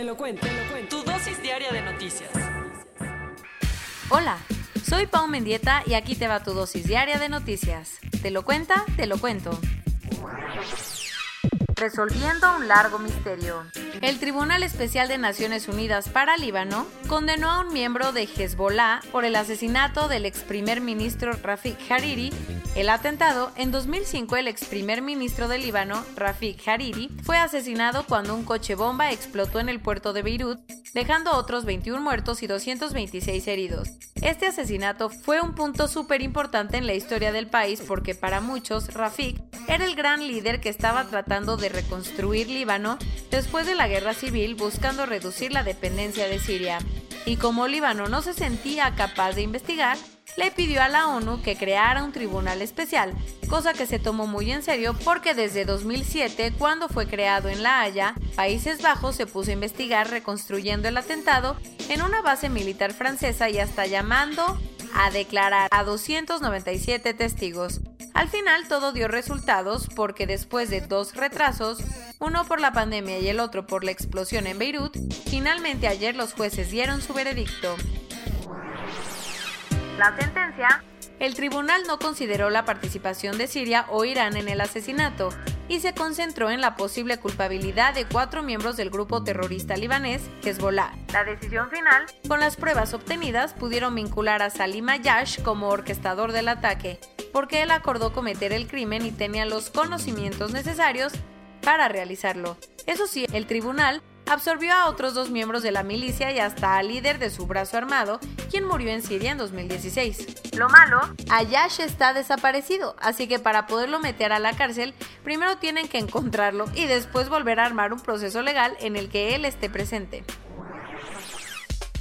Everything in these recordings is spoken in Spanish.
Te lo cuento, te lo cuento. Tu dosis diaria de noticias. Hola, soy Pau Mendieta y aquí te va tu dosis diaria de noticias. ¿Te lo cuenta? Te lo cuento. Resolviendo un largo misterio. El Tribunal Especial de Naciones Unidas para Líbano condenó a un miembro de Hezbollah por el asesinato del ex primer ministro Rafik Hariri. El atentado, en 2005 el ex primer ministro de Líbano, Rafik Hariri, fue asesinado cuando un coche bomba explotó en el puerto de Beirut, dejando otros 21 muertos y 226 heridos. Este asesinato fue un punto súper importante en la historia del país porque para muchos Rafik era el gran líder que estaba tratando de reconstruir Líbano después de la guerra civil buscando reducir la dependencia de Siria. Y como Líbano no se sentía capaz de investigar, le pidió a la ONU que creara un tribunal especial, cosa que se tomó muy en serio porque desde 2007, cuando fue creado en La Haya, Países Bajos se puso a investigar reconstruyendo el atentado en una base militar francesa y hasta llamando a declarar a 297 testigos. Al final todo dio resultados porque después de dos retrasos, uno por la pandemia y el otro por la explosión en Beirut, finalmente ayer los jueces dieron su veredicto. La sentencia el tribunal no consideró la participación de Siria o Irán en el asesinato y se concentró en la posible culpabilidad de cuatro miembros del grupo terrorista libanés, Hezbollah. La decisión final, con las pruebas obtenidas, pudieron vincular a Salim Ayash como orquestador del ataque, porque él acordó cometer el crimen y tenía los conocimientos necesarios para realizarlo. Eso sí, el tribunal absorbió a otros dos miembros de la milicia y hasta al líder de su brazo armado, quien murió en Siria en 2016. Lo malo, Ayash está desaparecido, así que para poderlo meter a la cárcel, primero tienen que encontrarlo y después volver a armar un proceso legal en el que él esté presente.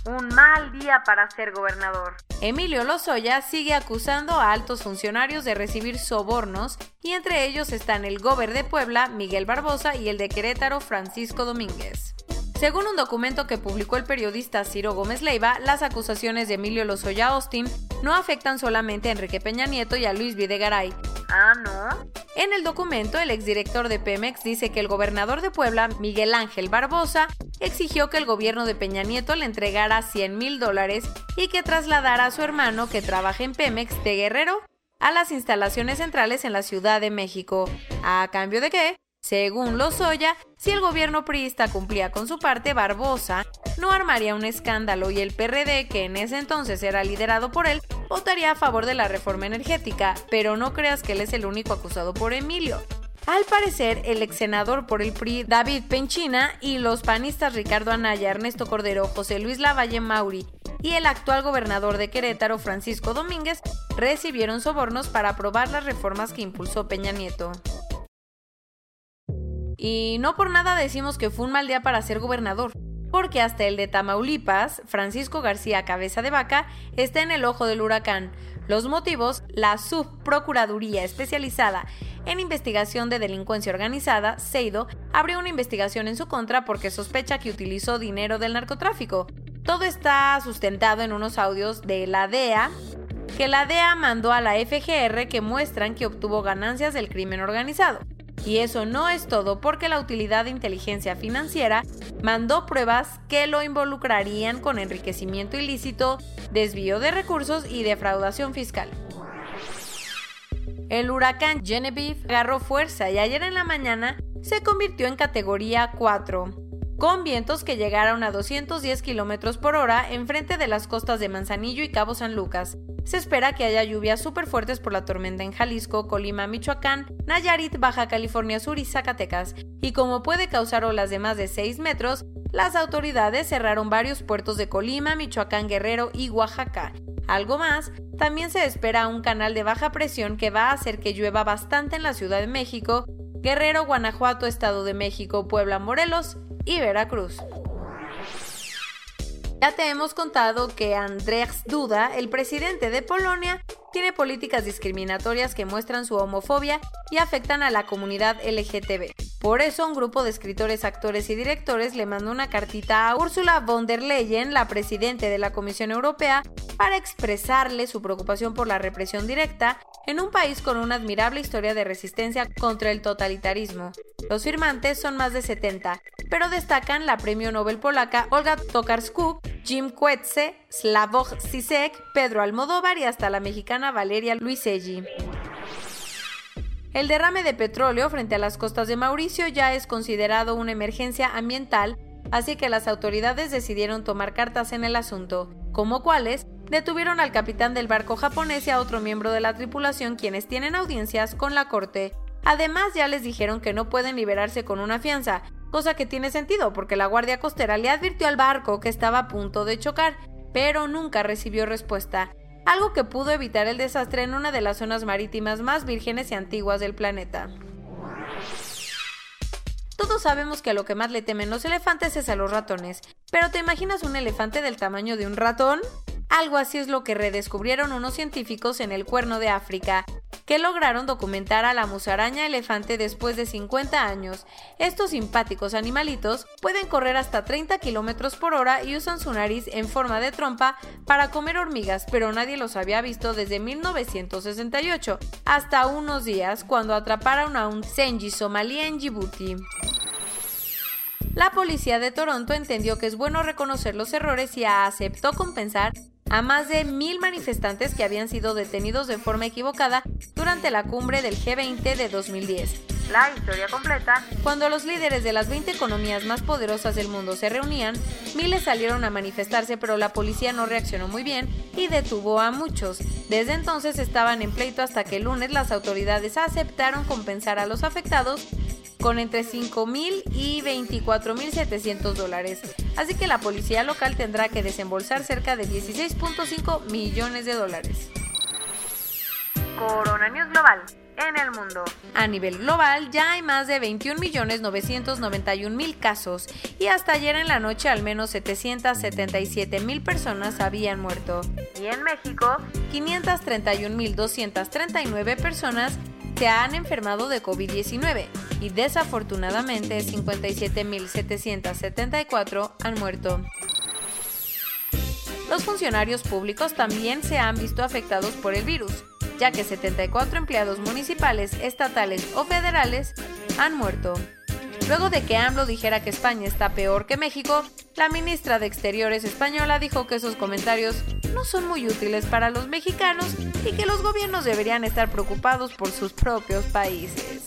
Un mal día para ser gobernador. Emilio Lozoya sigue acusando a altos funcionarios de recibir sobornos y entre ellos están el gober de Puebla, Miguel Barbosa, y el de Querétaro, Francisco Domínguez. Según un documento que publicó el periodista Ciro Gómez Leiva, las acusaciones de Emilio Lozoya Austin no afectan solamente a Enrique Peña Nieto y a Luis Videgaray. Ah, ¿no? En el documento, el exdirector de Pemex dice que el gobernador de Puebla, Miguel Ángel Barbosa, exigió que el gobierno de Peña Nieto le entregara 100 mil dólares y que trasladara a su hermano, que trabaja en Pemex de Guerrero, a las instalaciones centrales en la Ciudad de México. ¿A cambio de qué? Según Lozoya, si el gobierno priista cumplía con su parte, Barbosa no armaría un escándalo y el PRD, que en ese entonces era liderado por él, votaría a favor de la reforma energética, pero no creas que él es el único acusado por Emilio. Al parecer, el ex senador por el PRI David Penchina y los panistas Ricardo Anaya, Ernesto Cordero, José Luis Lavalle Mauri y el actual gobernador de Querétaro, Francisco Domínguez, recibieron sobornos para aprobar las reformas que impulsó Peña Nieto. Y no por nada decimos que fue un mal día para ser gobernador, porque hasta el de Tamaulipas, Francisco García Cabeza de Vaca, está en el ojo del huracán. Los motivos, la subprocuraduría especializada en investigación de delincuencia organizada, Seido, abrió una investigación en su contra porque sospecha que utilizó dinero del narcotráfico. Todo está sustentado en unos audios de la DEA que la DEA mandó a la FGR que muestran que obtuvo ganancias del crimen organizado. Y eso no es todo porque la utilidad de inteligencia financiera mandó pruebas que lo involucrarían con enriquecimiento ilícito, desvío de recursos y defraudación fiscal. El huracán Genevieve agarró fuerza y ayer en la mañana se convirtió en categoría 4, con vientos que llegaron a 210 km por hora enfrente de las costas de Manzanillo y Cabo San Lucas, se espera que haya lluvias súper fuertes por la tormenta en Jalisco, Colima, Michoacán, Nayarit, Baja California Sur y Zacatecas, y como puede causar olas de más de 6 metros, las autoridades cerraron varios puertos de Colima, Michoacán, Guerrero y Oaxaca. Algo más, también se espera un canal de baja presión que va a hacer que llueva bastante en la Ciudad de México Guerrero, Guanajuato, Estado de México, Puebla, Morelos y Veracruz. Ya te hemos contado que Andrzej Duda, el presidente de Polonia, tiene políticas discriminatorias que muestran su homofobia y afectan a la comunidad LGTB. Por eso, un grupo de escritores, actores y directores le mandó una cartita a Ursula von der Leyen, la presidente de la Comisión Europea, para expresarle su preocupación por la represión directa en un país con una admirable historia de resistencia contra el totalitarismo. Los firmantes son más de 70, pero destacan la premio Nobel polaca Olga Tokarczuk, Jim Coetze, Slavoj Zizek, Pedro Almodóvar y hasta la mexicana Valeria Luiselli. El derrame de petróleo frente a las costas de Mauricio ya es considerado una emergencia ambiental, así que las autoridades decidieron tomar cartas en el asunto, como cuáles detuvieron al capitán del barco japonés y a otro miembro de la tripulación quienes tienen audiencias con la corte. Además ya les dijeron que no pueden liberarse con una fianza, cosa que tiene sentido porque la Guardia Costera le advirtió al barco que estaba a punto de chocar, pero nunca recibió respuesta algo que pudo evitar el desastre en una de las zonas marítimas más vírgenes y antiguas del planeta. Todos sabemos que a lo que más le temen los elefantes es a los ratones, pero ¿te imaginas un elefante del tamaño de un ratón? Algo así es lo que redescubrieron unos científicos en el Cuerno de África, que lograron documentar a la musaraña elefante después de 50 años. Estos simpáticos animalitos pueden correr hasta 30 km por hora y usan su nariz en forma de trompa para comer hormigas, pero nadie los había visto desde 1968, hasta unos días cuando atraparon a un Senji somalí en Djibouti. La policía de Toronto entendió que es bueno reconocer los errores y aceptó compensar a más de mil manifestantes que habían sido detenidos de forma equivocada durante la cumbre del G20 de 2010. La historia completa. Cuando los líderes de las 20 economías más poderosas del mundo se reunían, miles salieron a manifestarse, pero la policía no reaccionó muy bien y detuvo a muchos. Desde entonces estaban en pleito hasta que el lunes las autoridades aceptaron compensar a los afectados con entre 5.000 y 24.700 dólares. Así que la policía local tendrá que desembolsar cerca de 16.5 millones de dólares. Corona News Global en el mundo. A nivel global ya hay más de 21.991.000 casos y hasta ayer en la noche al menos 777.000 personas habían muerto. Y en México, 531.239 personas se han enfermado de COVID-19 y desafortunadamente 57.774 han muerto. Los funcionarios públicos también se han visto afectados por el virus, ya que 74 empleados municipales, estatales o federales han muerto. Luego de que AMLO dijera que España está peor que México, la ministra de Exteriores española dijo que esos comentarios no son muy útiles para los mexicanos y que los gobiernos deberían estar preocupados por sus propios países.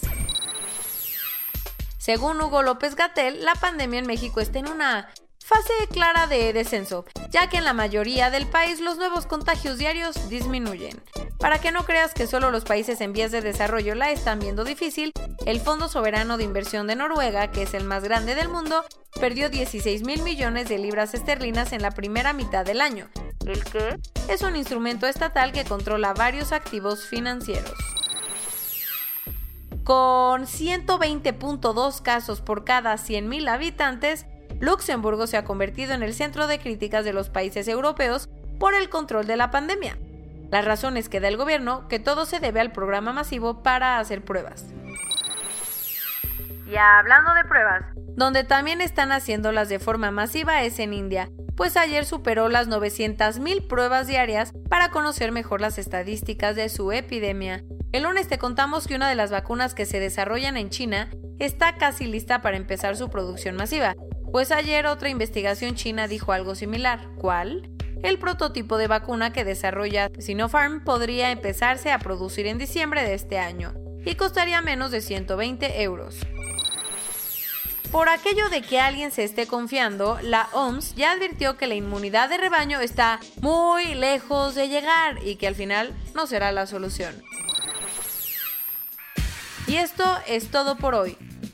Según Hugo López Gatel, la pandemia en México está en una fase clara de descenso, ya que en la mayoría del país los nuevos contagios diarios disminuyen. Para que no creas que solo los países en vías de desarrollo la están viendo difícil, el Fondo Soberano de Inversión de Noruega, que es el más grande del mundo, perdió 16 mil millones de libras esterlinas en la primera mitad del año, el que es un instrumento estatal que controla varios activos financieros. Con 120.2 casos por cada 100.000 habitantes, Luxemburgo se ha convertido en el centro de críticas de los países europeos por el control de la pandemia. Las razones que da el gobierno que todo se debe al programa masivo para hacer pruebas. Ya hablando de pruebas, donde también están haciéndolas de forma masiva es en India, pues ayer superó las 900.000 pruebas diarias para conocer mejor las estadísticas de su epidemia. El lunes te contamos que una de las vacunas que se desarrollan en China está casi lista para empezar su producción masiva, pues ayer otra investigación china dijo algo similar. ¿Cuál? El prototipo de vacuna que desarrolla Sinopharm podría empezarse a producir en diciembre de este año y costaría menos de 120 euros. Por aquello de que alguien se esté confiando, la OMS ya advirtió que la inmunidad de rebaño está muy lejos de llegar y que al final no será la solución. Y esto es todo por hoy.